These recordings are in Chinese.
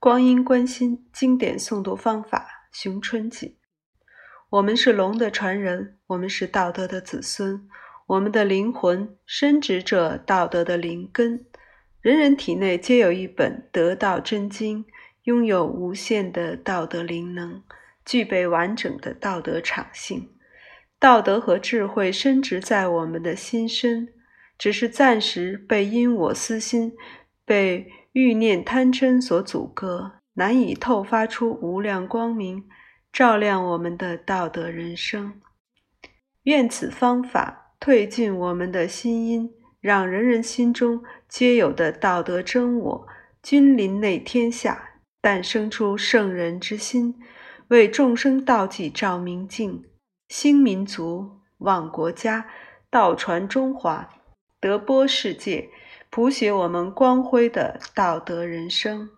光阴观心经典诵读方法：熊春锦。我们是龙的传人，我们是道德的子孙，我们的灵魂深植着道德的灵根。人人体内皆有一本得道真经，拥有无限的道德灵能，具备完整的道德场性。道德和智慧深植在我们的心身，只是暂时被因我私心、被欲念贪嗔所阻隔，难以透发出无量光明，照亮我们的道德人生。愿此方法退尽我们的心因。让人人心中皆有的道德真我，君临内天下，诞生出圣人之心，为众生道济照明镜，兴民族，旺国家，道传中华，德播世界，谱写我们光辉的道德人生。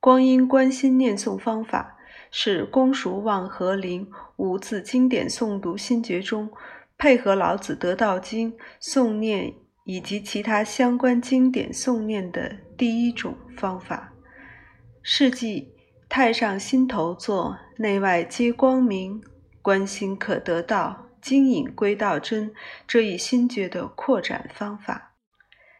光阴观心念诵方法是公熟望和灵五字经典诵读心诀中。配合老子得道经诵念以及其他相关经典诵念的第一种方法，是即太上心头坐，内外皆光明，观心可得道，经引归道真这一心诀的扩展方法，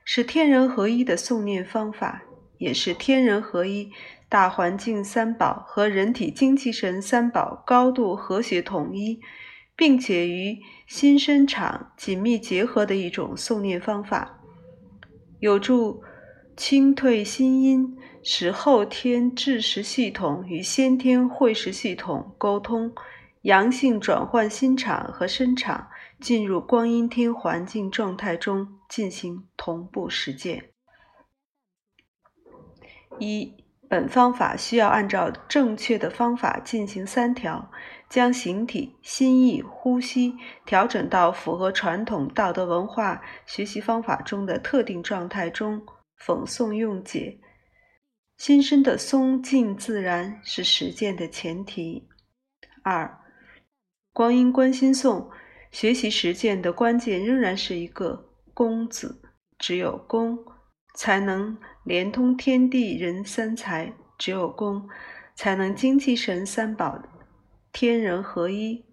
是天人合一的诵念方法，也是天人合一、大环境三宝和人体精气神三宝高度和谐统一。并且与心身场紧密结合的一种诵念方法，有助清退心阴，使后天智识系统与先天慧识系统沟通，阳性转换心场和身场进入光阴天环境状态中进行同步实践。一本方法需要按照正确的方法进行三条，将形体、心意、呼吸调整到符合传统道德文化学习方法中的特定状态中，讽诵用解。心身的松静自然是实践的前提。二，光阴观心诵学习实践的关键仍然是一个“功”字，只有功。才能连通天地人三才，只有功，才能精气神三宝天人合一，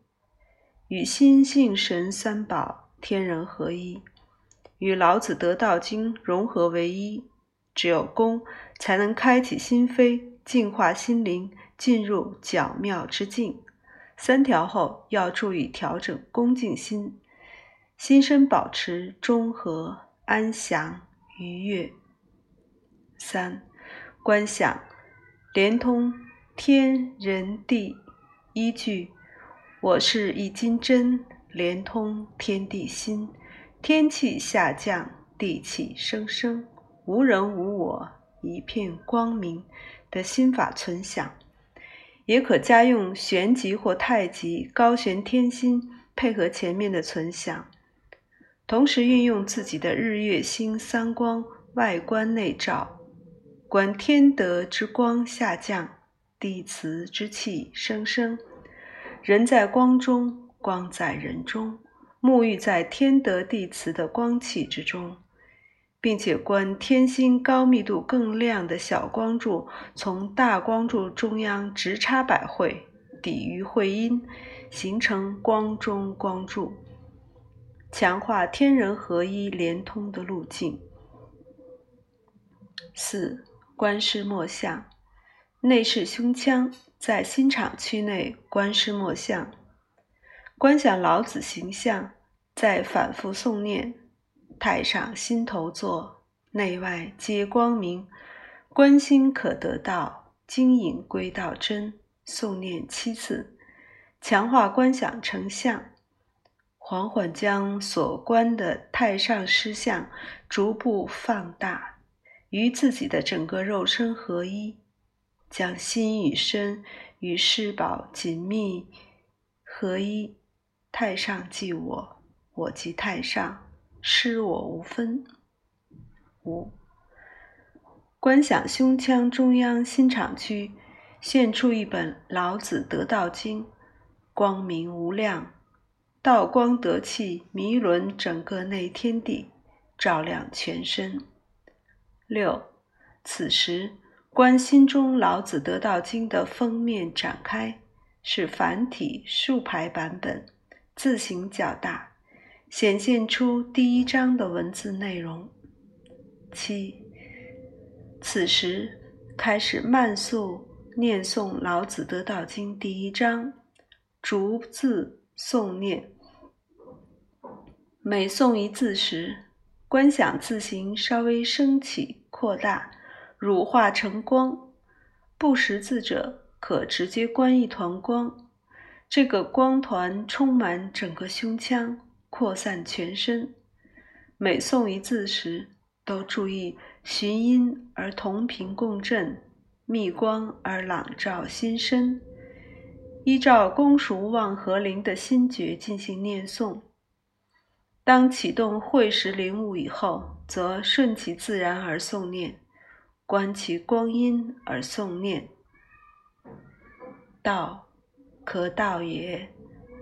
与心性神三宝天人合一，与老子得道经融合为一。只有功，才能开启心扉，净化心灵，进入巧妙之境。三条后要注意调整恭敬心，心身保持中和安详。愉悦。三，观想，连通天人地，依据我是一金针，连通天地心，天气下降，地气生生，无人无我，一片光明的心法存想，也可加用玄极或太极高悬天心，配合前面的存想。同时运用自己的日月星三光外观内照，观天德之光下降，地磁之气生生。人在光中，光在人中，沐浴在天德地磁的光气之中，并且观天星高密度更亮的小光柱从大光柱中央直插百会，抵于会阴，形成光中光柱。强化天人合一连通的路径。四观师莫相，内视胸腔，在心场区内观师莫相，观想老子形象，在反复诵念：太上心头坐，内外皆光明，观心可得道，经引归道真。诵念七次，强化观想成像。缓缓将所观的太上师像逐步放大，与自己的整个肉身合一，将心与身与师宝紧密合一。太上即我，我即太上，失我无分。五，观想胸腔中央心场区现出一本《老子得道经》，光明无量。道光得气，弥伦整个内天地，照亮全身。六，此时，观心中老子得道经的封面展开，是繁体竖排版本，字形较大，显现出第一章的文字内容。七，此时开始慢速念诵老子得道经第一章，逐字诵念。每诵一字时，观想字形稍微升起、扩大。乳化成光，不识字者可直接观一团光，这个光团充满整个胸腔，扩散全身。每诵一字时，都注意寻音而同频共振，密光而朗照心身，依照公熟望和灵的心觉进行念诵。当启动会识灵悟以后，则顺其自然而诵念。观其光阴而诵念，道可道也，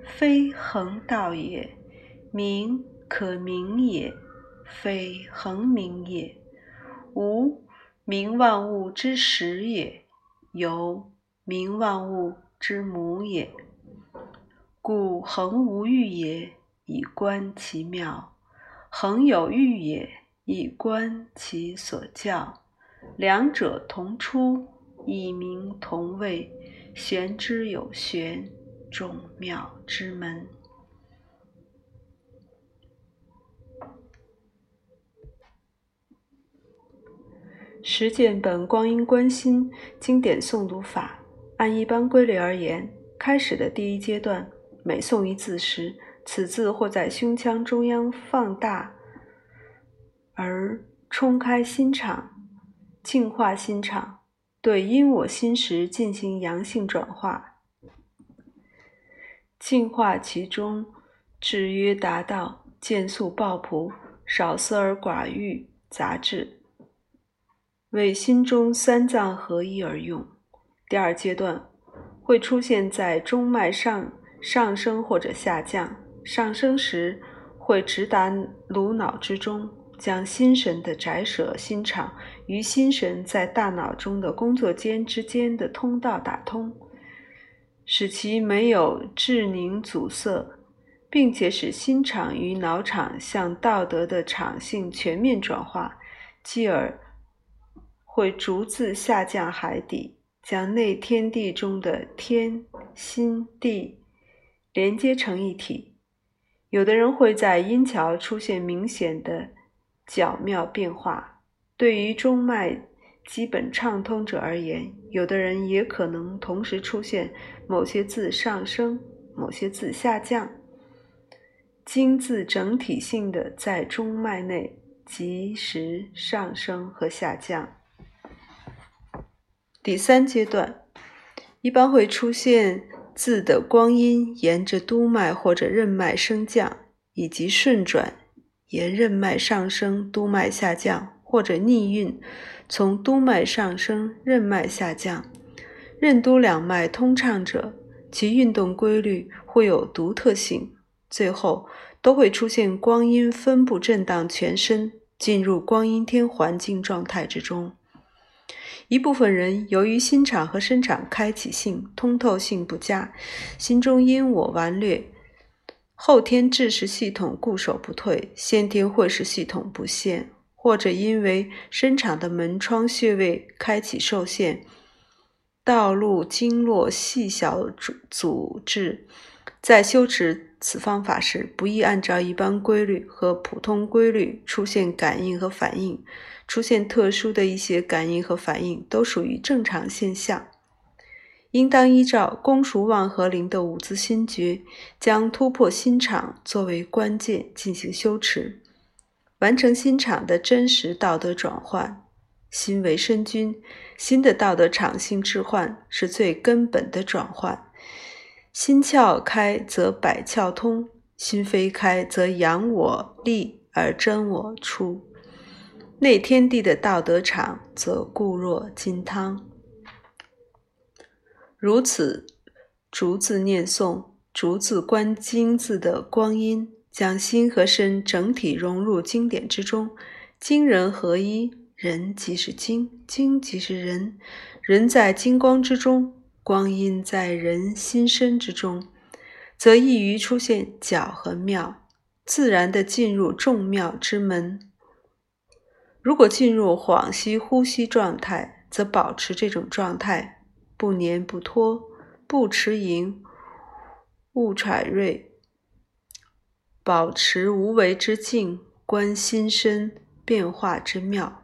非恒道也；名可名也，非恒名也。无名万物之始也，有名万物之母也。故恒无欲也，以观其妙；恒有欲也，以观其所教。两者同出，异名同谓，玄之有玄，众妙之门。实践本光阴观心经典诵读法，按一般规律而言，开始的第一阶段，每诵一字时，此字或在胸腔中央放大，而冲开心场。净化心场，对因我心识进行阳性转化，净化其中，制约达到见素抱朴，少思而寡欲杂质，为心中三脏合一而用。第二阶段会出现在中脉上上升或者下降，上升时会直达颅脑之中。将心神的窄舍心场与心神在大脑中的工作间之间的通道打通，使其没有滞凝阻塞，并且使心场与脑场向道德的场性全面转化，继而会逐次下降海底，将内天地中的天、心、地连接成一体。有的人会在阴桥出现明显的。巧妙变化，对于中脉基本畅通者而言，有的人也可能同时出现某些字上升，某些字下降，经字整体性的在中脉内及时上升和下降。第三阶段，一般会出现字的光阴沿着督脉或者任脉升降，以及顺转。沿任脉上升，督脉下降，或者逆运，从督脉上升，任脉下降。任督两脉通畅者，其运动规律会有独特性。最后都会出现光阴分布震荡全身，进入光阴天环境状态之中。一部分人由于心场和身场开启性、通透性不佳，心中因我顽劣。后天智识系统固守不退，先天会识系统不现，或者因为身场的门窗穴位开启受限，道路经络细小阻阻滞，在修持此方法时，不易按照一般规律和普通规律出现感应和反应，出现特殊的一些感应和反应，都属于正常现象。应当依照公熟望和灵的五字心诀，将突破心场作为关键进行修持，完成心场的真实道德转换。心为身君，心的道德场性置换是最根本的转换。心窍开则百窍通，心扉开则阳我立而真我出，内天地的道德场则固若金汤。如此，逐字念诵，逐字观经字的光阴，将心和身整体融入经典之中，经人合一，人即是经，经即是人，人在金光之中，光阴在人心身之中，则易于出现角和妙，自然的进入众妙之门。如果进入恍兮呼吸状态，则保持这种状态，不粘不脱，不持盈，勿揣锐，保持无为之境，观心身变化之妙。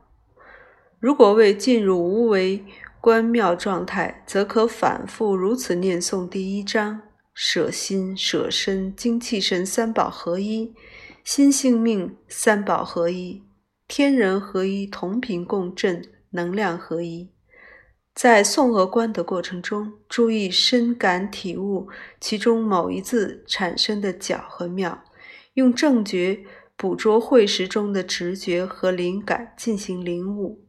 如果未进入无为观妙状态，则可反复如此念诵第一章：舍心、舍身、精气神三宝合一，心性命三宝合一，天人合一，同频共振，能量合一。在诵和观的过程中，注意深感体悟其中某一字产生的角和妙，用正觉捕捉会识中的直觉和灵感进行领悟。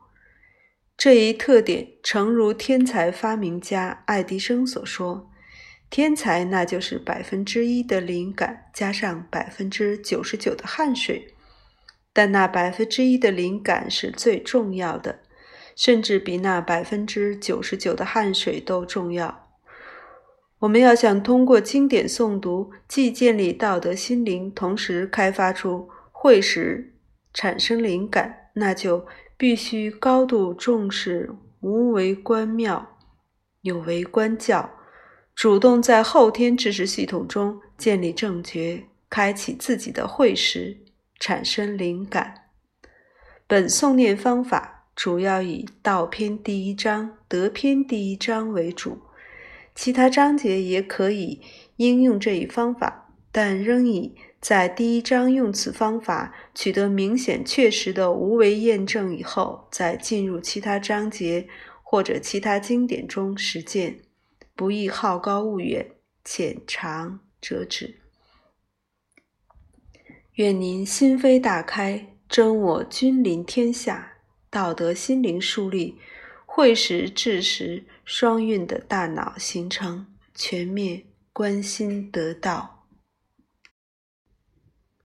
这一特点，诚如天才发明家爱迪生所说：“天才那就是百分之一的灵感加上百分之九十九的汗水，但那百分之一的灵感是最重要的，甚至比那百分之九十九的汗水都重要。”我们要想通过经典诵读，既建立道德心灵，同时开发出慧识，产生灵感，那就。必须高度重视无为观妙，有为观教，主动在后天知识系统中建立正觉，开启自己的慧识，产生灵感。本诵念方法主要以道篇第一章、德篇第一章为主，其他章节也可以应用这一方法，但仍以。在第一章用此方法取得明显确实的无为验证以后，再进入其他章节或者其他经典中实践，不宜好高骛远，浅尝辄止。愿您心扉大开，真我君临天下，道德心灵树立，慧识智识双运的大脑形成，全面关心得到。